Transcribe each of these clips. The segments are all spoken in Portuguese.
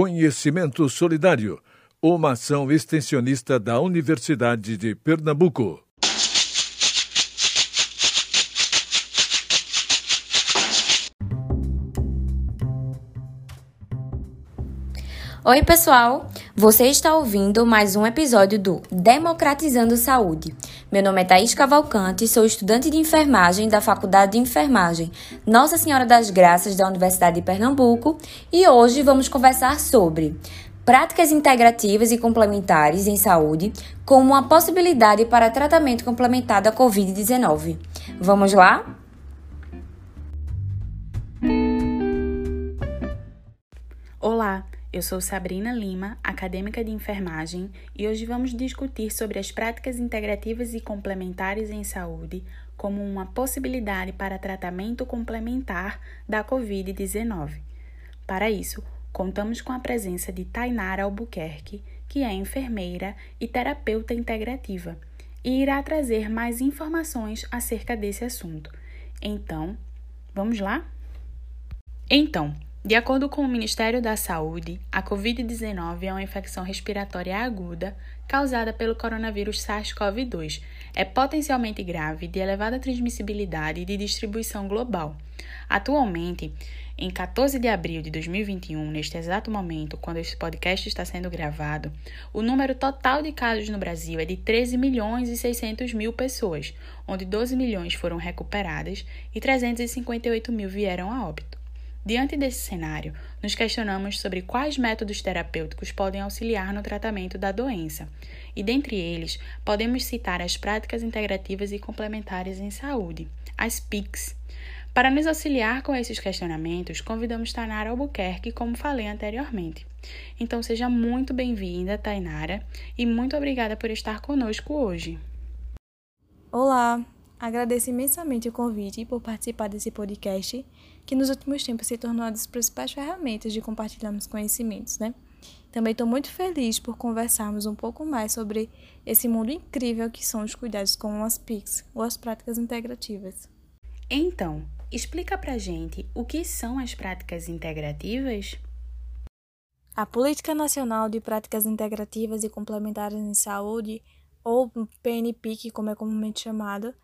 Conhecimento Solidário, uma ação extensionista da Universidade de Pernambuco. Oi, pessoal! Você está ouvindo mais um episódio do Democratizando Saúde. Meu nome é Thaís Cavalcante, sou estudante de enfermagem da Faculdade de Enfermagem Nossa Senhora das Graças da Universidade de Pernambuco e hoje vamos conversar sobre práticas integrativas e complementares em saúde como uma possibilidade para tratamento complementar da Covid-19. Vamos lá? Olá! Eu sou Sabrina Lima, acadêmica de enfermagem, e hoje vamos discutir sobre as práticas integrativas e complementares em saúde como uma possibilidade para tratamento complementar da Covid-19. Para isso, contamos com a presença de Tainara Albuquerque, que é enfermeira e terapeuta integrativa, e irá trazer mais informações acerca desse assunto. Então, vamos lá? Então, de acordo com o Ministério da Saúde, a Covid-19 é uma infecção respiratória aguda causada pelo coronavírus SARS-CoV-2. É potencialmente grave, de elevada transmissibilidade e de distribuição global. Atualmente, em 14 de abril de 2021, neste exato momento, quando este podcast está sendo gravado, o número total de casos no Brasil é de 13 milhões e 600 mil pessoas, onde 12 milhões foram recuperadas e 358 mil vieram a óbito. Diante desse cenário, nos questionamos sobre quais métodos terapêuticos podem auxiliar no tratamento da doença, e dentre eles, podemos citar as práticas integrativas e complementares em saúde, as PICs. Para nos auxiliar com esses questionamentos, convidamos Tainara Albuquerque, como falei anteriormente. Então, seja muito bem-vinda, Tainara, e muito obrigada por estar conosco hoje. Olá, agradeço imensamente o convite por participar desse podcast que nos últimos tempos se tornou uma das principais ferramentas de compartilharmos conhecimentos, né? Também estou muito feliz por conversarmos um pouco mais sobre esse mundo incrível que são os cuidados com as PICs, ou as práticas integrativas. Então, explica pra gente o que são as práticas integrativas? A Política Nacional de Práticas Integrativas e Complementares em Saúde, ou PNPIC, como é comumente chamada,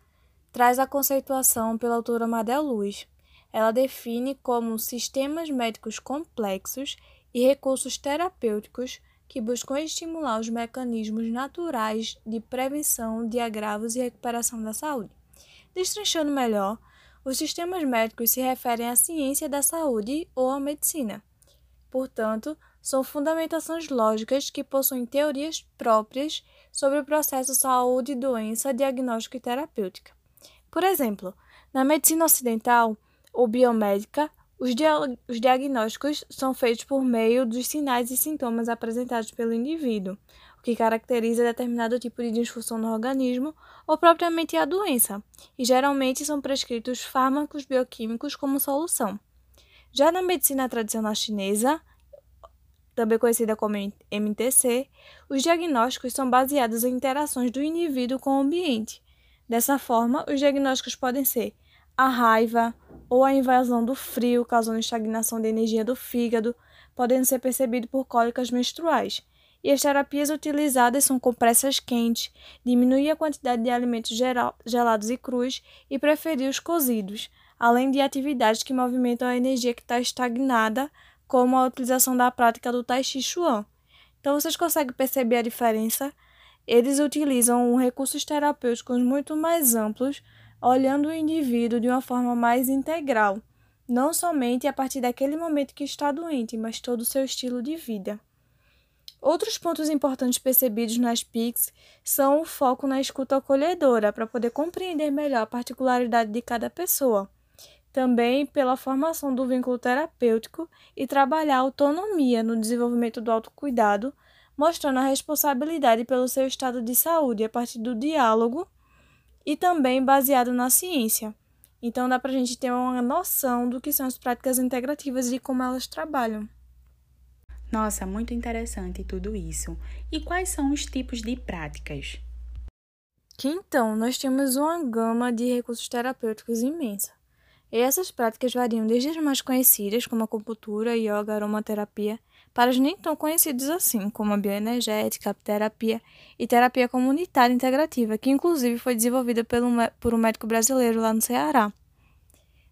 traz a conceituação pela autora Madel Luz, ela define como sistemas médicos complexos e recursos terapêuticos que buscam estimular os mecanismos naturais de prevenção de agravos e recuperação da saúde. Destrinchando melhor, os sistemas médicos se referem à ciência da saúde ou à medicina. Portanto, são fundamentações lógicas que possuem teorias próprias sobre o processo saúde, doença, diagnóstico e terapêutica. Por exemplo, na medicina ocidental, ou biomédica, os, dia os diagnósticos são feitos por meio dos sinais e sintomas apresentados pelo indivíduo, o que caracteriza determinado tipo de disfunção no organismo ou propriamente a doença, e geralmente são prescritos fármacos bioquímicos como solução. Já na medicina tradicional chinesa, também conhecida como MTC, os diagnósticos são baseados em interações do indivíduo com o ambiente. Dessa forma, os diagnósticos podem ser a raiva, ou a invasão do frio, causando estagnação de energia do fígado, podendo ser percebido por cólicas menstruais. E as terapias utilizadas são compressas quentes, diminuir a quantidade de alimentos gelados e crus e preferir os cozidos, além de atividades que movimentam a energia que está estagnada, como a utilização da prática do Tai Chi Chuan. Então vocês conseguem perceber a diferença? Eles utilizam recursos terapêuticos muito mais amplos olhando o indivíduo de uma forma mais integral, não somente a partir daquele momento que está doente, mas todo o seu estilo de vida. Outros pontos importantes percebidos nas PICs são o foco na escuta acolhedora, para poder compreender melhor a particularidade de cada pessoa. Também pela formação do vínculo terapêutico e trabalhar a autonomia no desenvolvimento do autocuidado, mostrando a responsabilidade pelo seu estado de saúde a partir do diálogo e também baseado na ciência. Então dá para a gente ter uma noção do que são as práticas integrativas e como elas trabalham. Nossa, muito interessante tudo isso. E quais são os tipos de práticas? Que então, nós temos uma gama de recursos terapêuticos imensa. E essas práticas variam desde as mais conhecidas, como acupuntura, yoga, aromaterapia, para os nem tão conhecidos assim, como a bioenergética, a terapia e terapia comunitária integrativa, que inclusive foi desenvolvida pelo, por um médico brasileiro lá no Ceará.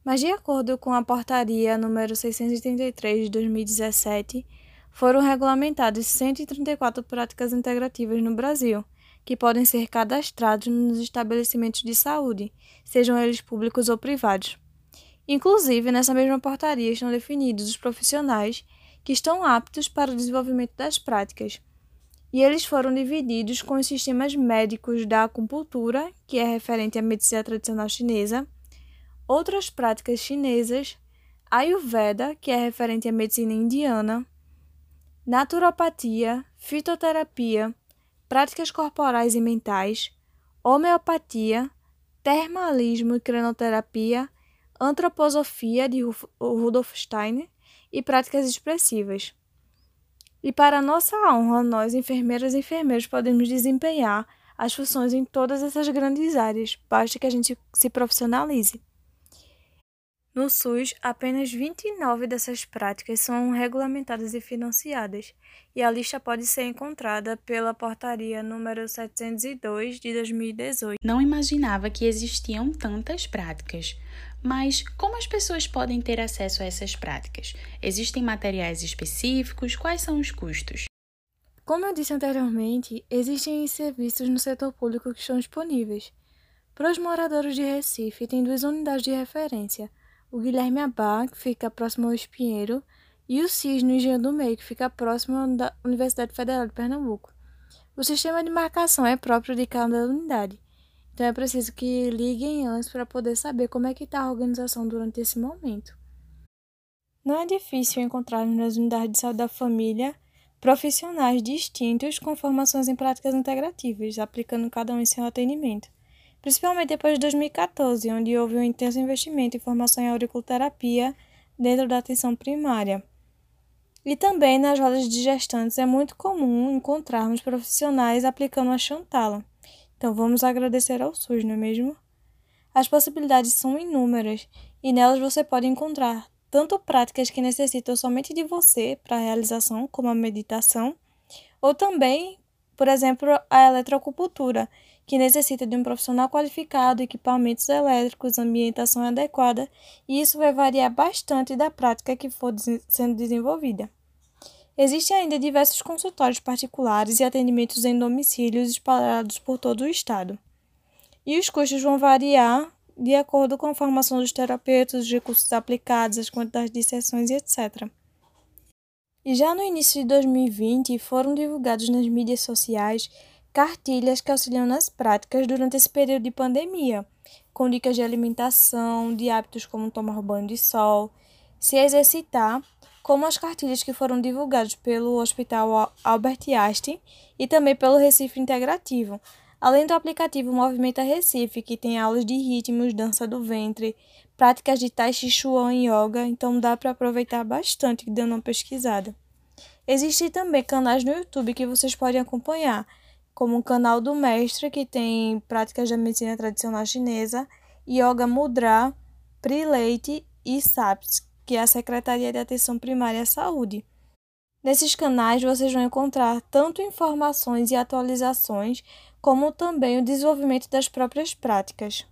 Mas, de acordo com a portaria número 633 de 2017, foram regulamentadas 134 práticas integrativas no Brasil, que podem ser cadastrados nos estabelecimentos de saúde, sejam eles públicos ou privados. Inclusive, nessa mesma portaria estão definidos os profissionais que estão aptos para o desenvolvimento das práticas. E eles foram divididos com os sistemas médicos da acupuntura, que é referente à medicina tradicional chinesa, outras práticas chinesas, Ayurveda, que é referente à medicina indiana, naturopatia, fitoterapia, práticas corporais e mentais, homeopatia, termalismo e cranoterapia, antroposofia de Rudolf Steiner e práticas expressivas. E para nossa honra, nós, enfermeiras e enfermeiros, podemos desempenhar as funções em todas essas grandes áreas, basta que a gente se profissionalize. No SUS, apenas 29 dessas práticas são regulamentadas e financiadas, e a lista pode ser encontrada pela portaria número 702 de 2018. Não imaginava que existiam tantas práticas. Mas como as pessoas podem ter acesso a essas práticas? Existem materiais específicos? Quais são os custos? Como eu disse anteriormente, existem serviços no setor público que estão disponíveis. Para os moradores de Recife, tem duas unidades de referência o Guilherme Abá, que fica próximo ao Espinheiro, e o CIS, no Engenho do Meio, que fica próximo da Universidade Federal de Pernambuco. O sistema de marcação é próprio de cada unidade, então é preciso que liguem antes para poder saber como é que está a organização durante esse momento. Não é difícil encontrar nas unidades de saúde da família profissionais distintos com formações em práticas integrativas, aplicando cada um em seu atendimento principalmente depois de 2014, onde houve um intenso investimento em formação em auriculoterapia dentro da atenção primária. E também nas rodas de gestantes é muito comum encontrarmos profissionais aplicando a Chantala. Então vamos agradecer ao SUS, não é mesmo? As possibilidades são inúmeras e nelas você pode encontrar tanto práticas que necessitam somente de você para a realização, como a meditação, ou também, por exemplo, a eletroacupuntura, que necessita de um profissional qualificado, equipamentos elétricos, ambientação adequada, e isso vai variar bastante da prática que for sendo desenvolvida. Existem ainda diversos consultórios particulares e atendimentos em domicílios espalhados por todo o estado. E os custos vão variar de acordo com a formação dos terapeutas, os recursos aplicados, as quantidades de sessões e etc. E já no início de 2020 foram divulgados nas mídias sociais cartilhas que auxiliam nas práticas durante esse período de pandemia, com dicas de alimentação, de hábitos como tomar banho de sol, se exercitar, como as cartilhas que foram divulgadas pelo Hospital Albert Einstein e também pelo Recife Integrativo, além do aplicativo Movimenta Recife, que tem aulas de ritmos, dança do ventre, práticas de Tai Chi Chuan e Yoga, então dá para aproveitar bastante dando uma pesquisada. Existem também canais no YouTube que vocês podem acompanhar, como o canal do mestre, que tem práticas da medicina tradicional chinesa, Yoga Mudra, Prileite e SAPS, que é a Secretaria de Atenção Primária à Saúde. Nesses canais vocês vão encontrar tanto informações e atualizações, como também o desenvolvimento das próprias práticas.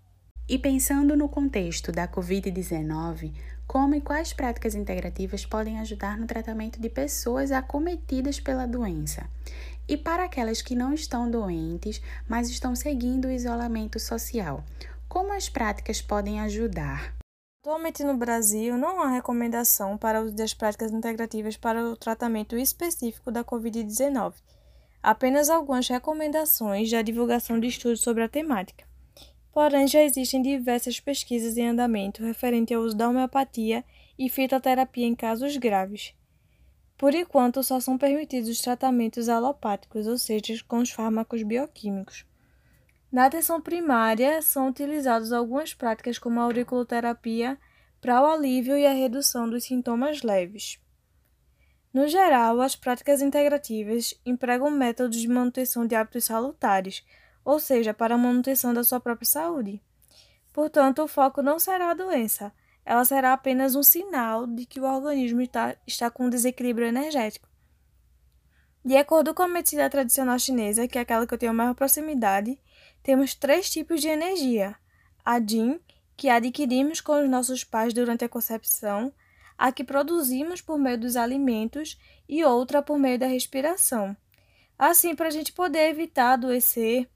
E pensando no contexto da Covid-19, como e quais práticas integrativas podem ajudar no tratamento de pessoas acometidas pela doença? E para aquelas que não estão doentes, mas estão seguindo o isolamento social, como as práticas podem ajudar? Atualmente no Brasil, não há recomendação para o uso das práticas integrativas para o tratamento específico da Covid-19. Apenas algumas recomendações da divulgação de estudos sobre a temática. Porém, já existem diversas pesquisas em andamento referente ao uso da homeopatia e fitoterapia em casos graves. Por enquanto, só são permitidos os tratamentos alopáticos, ou seja, com os fármacos bioquímicos. Na atenção primária, são utilizadas algumas práticas como a auriculoterapia para o alívio e a redução dos sintomas leves. No geral, as práticas integrativas empregam métodos de manutenção de hábitos salutares, ou seja, para a manutenção da sua própria saúde. Portanto, o foco não será a doença, ela será apenas um sinal de que o organismo está, está com um desequilíbrio energético. De acordo com a medicina tradicional chinesa, que é aquela que eu tenho maior proximidade, temos três tipos de energia: a Jin, que adquirimos com os nossos pais durante a concepção, a que produzimos por meio dos alimentos e outra por meio da respiração. Assim, para a gente poder evitar adoecer,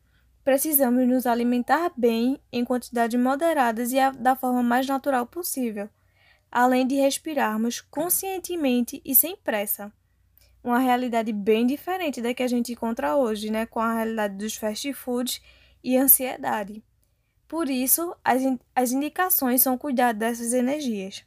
precisamos nos alimentar bem em quantidades moderadas e da forma mais natural possível, além de respirarmos conscientemente e sem pressa uma realidade bem diferente da que a gente encontra hoje, né, com a realidade dos fast foods e ansiedade. Por isso, as, as indicações são cuidar dessas energias.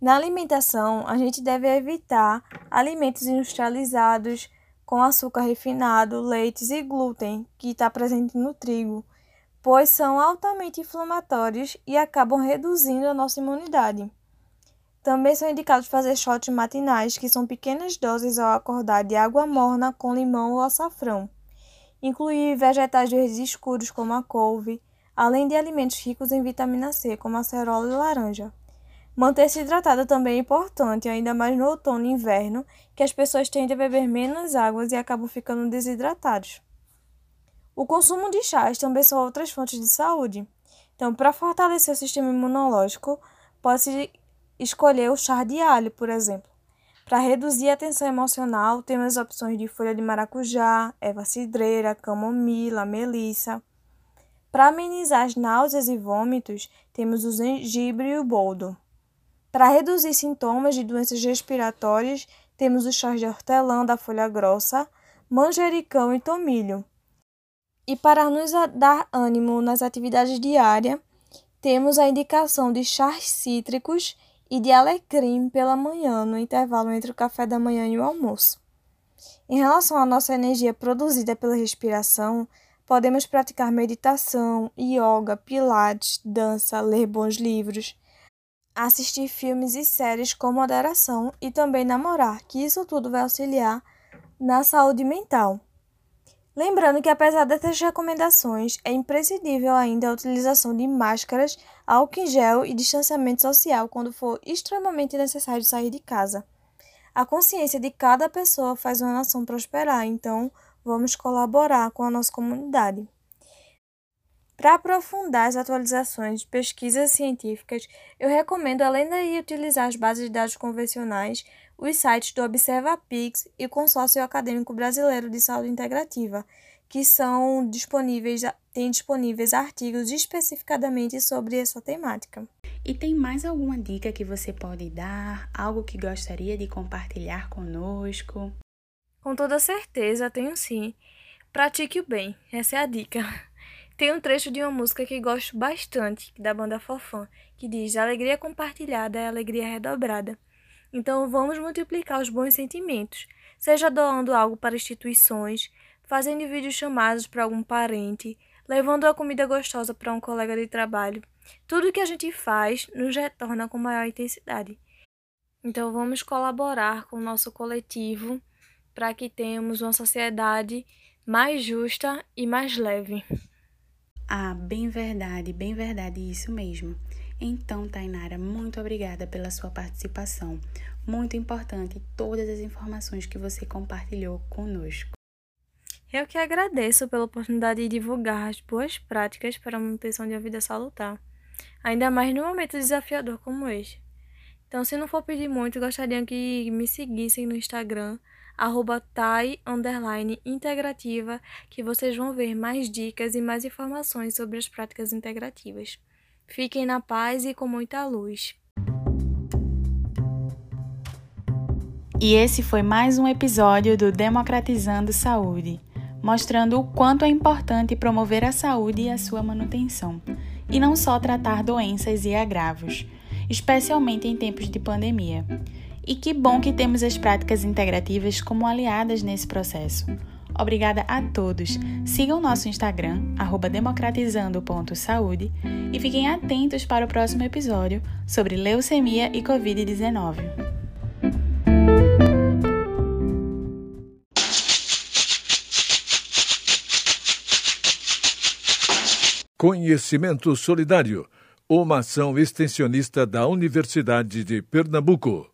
Na alimentação, a gente deve evitar alimentos industrializados com açúcar refinado, leites e glúten, que está presente no trigo, pois são altamente inflamatórios e acabam reduzindo a nossa imunidade. Também são indicados fazer shots matinais, que são pequenas doses ao acordar de água morna com limão ou açafrão. Incluir vegetais verdes escuros como a couve, além de alimentos ricos em vitamina C, como a cerola e laranja. Manter-se hidratado também é importante, ainda mais no outono e inverno, que as pessoas tendem a beber menos águas e acabam ficando desidratados. O consumo de chás também são outras fontes de saúde. Então, para fortalecer o sistema imunológico, pode-se escolher o chá de alho, por exemplo. Para reduzir a tensão emocional, temos opções de folha de maracujá, erva cidreira, camomila, melissa. Para amenizar as náuseas e vômitos, temos o gengibre e o boldo. Para reduzir sintomas de doenças respiratórias, temos o chá de hortelã da folha grossa, manjericão e tomilho. E para nos dar ânimo nas atividades diárias, temos a indicação de chás cítricos e de alecrim pela manhã, no intervalo entre o café da manhã e o almoço. Em relação à nossa energia produzida pela respiração, podemos praticar meditação, yoga, pilates, dança, ler bons livros, assistir filmes e séries com moderação e também namorar, que isso tudo vai auxiliar na saúde mental. Lembrando que, apesar dessas recomendações, é imprescindível ainda a utilização de máscaras, álcool em gel e distanciamento social quando for extremamente necessário sair de casa. A consciência de cada pessoa faz uma nação prosperar, então vamos colaborar com a nossa comunidade. Para aprofundar as atualizações de pesquisas científicas, eu recomendo, além de utilizar as bases de dados convencionais, os sites do ObservaPix e o Consórcio Acadêmico Brasileiro de Saúde Integrativa, que são disponíveis, têm disponíveis artigos especificadamente sobre essa temática. E tem mais alguma dica que você pode dar? Algo que gostaria de compartilhar conosco? Com toda certeza, tenho sim. Pratique o bem, essa é a dica. Tem um trecho de uma música que gosto bastante, da banda Fofã, que diz: Alegria compartilhada é alegria redobrada. Então vamos multiplicar os bons sentimentos, seja doando algo para instituições, fazendo vídeos chamados para algum parente, levando a comida gostosa para um colega de trabalho. Tudo que a gente faz nos retorna com maior intensidade. Então vamos colaborar com o nosso coletivo para que tenhamos uma sociedade mais justa e mais leve. Ah, bem verdade, bem verdade, isso mesmo. Então, Tainara, muito obrigada pela sua participação. Muito importante todas as informações que você compartilhou conosco. Eu que agradeço pela oportunidade de divulgar as boas práticas para a manutenção de uma vida salutar, ainda mais num momento desafiador como este. Então, se não for pedir muito, gostaria que me seguissem no Instagram, arroba tai, integrativa, que vocês vão ver mais dicas e mais informações sobre as práticas integrativas. Fiquem na paz e com muita luz. E esse foi mais um episódio do Democratizando Saúde, mostrando o quanto é importante promover a saúde e a sua manutenção, e não só tratar doenças e agravos, especialmente em tempos de pandemia. E que bom que temos as práticas integrativas como aliadas nesse processo. Obrigada a todos. Sigam nosso Instagram, democratizando.saúde, e fiquem atentos para o próximo episódio sobre leucemia e Covid-19. Conhecimento Solidário, uma ação extensionista da Universidade de Pernambuco.